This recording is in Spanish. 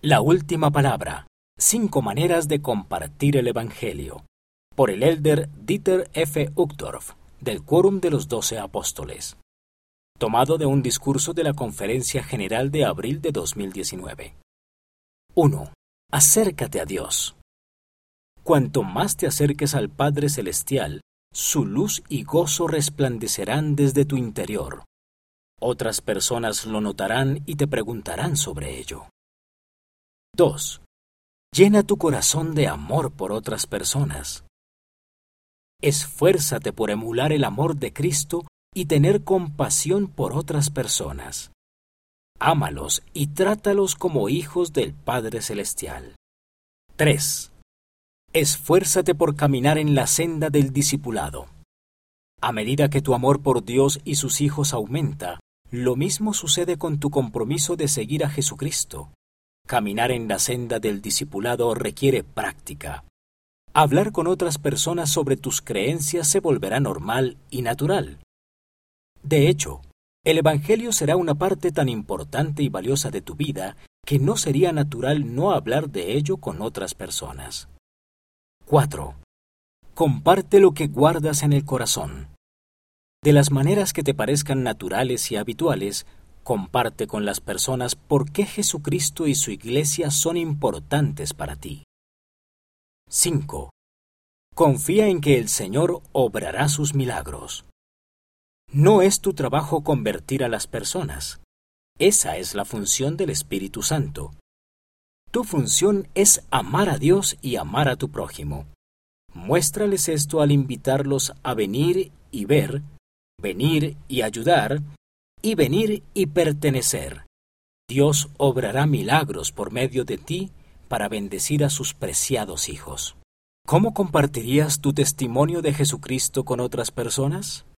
La última palabra. Cinco maneras de compartir el Evangelio. Por el elder Dieter F. Uchtdorf, del Quórum de los Doce Apóstoles. Tomado de un discurso de la Conferencia General de abril de 2019. 1. Acércate a Dios. Cuanto más te acerques al Padre Celestial, su luz y gozo resplandecerán desde tu interior. Otras personas lo notarán y te preguntarán sobre ello. 2. Llena tu corazón de amor por otras personas. Esfuérzate por emular el amor de Cristo y tener compasión por otras personas. Ámalos y trátalos como hijos del Padre Celestial. 3. Esfuérzate por caminar en la senda del discipulado. A medida que tu amor por Dios y sus hijos aumenta, lo mismo sucede con tu compromiso de seguir a Jesucristo. Caminar en la senda del discipulado requiere práctica. Hablar con otras personas sobre tus creencias se volverá normal y natural. De hecho, el Evangelio será una parte tan importante y valiosa de tu vida que no sería natural no hablar de ello con otras personas. 4. Comparte lo que guardas en el corazón. De las maneras que te parezcan naturales y habituales, Comparte con las personas por qué Jesucristo y su iglesia son importantes para ti. 5. Confía en que el Señor obrará sus milagros. No es tu trabajo convertir a las personas. Esa es la función del Espíritu Santo. Tu función es amar a Dios y amar a tu prójimo. Muéstrales esto al invitarlos a venir y ver, venir y ayudar, y venir y pertenecer. Dios obrará milagros por medio de ti para bendecir a sus preciados hijos. ¿Cómo compartirías tu testimonio de Jesucristo con otras personas?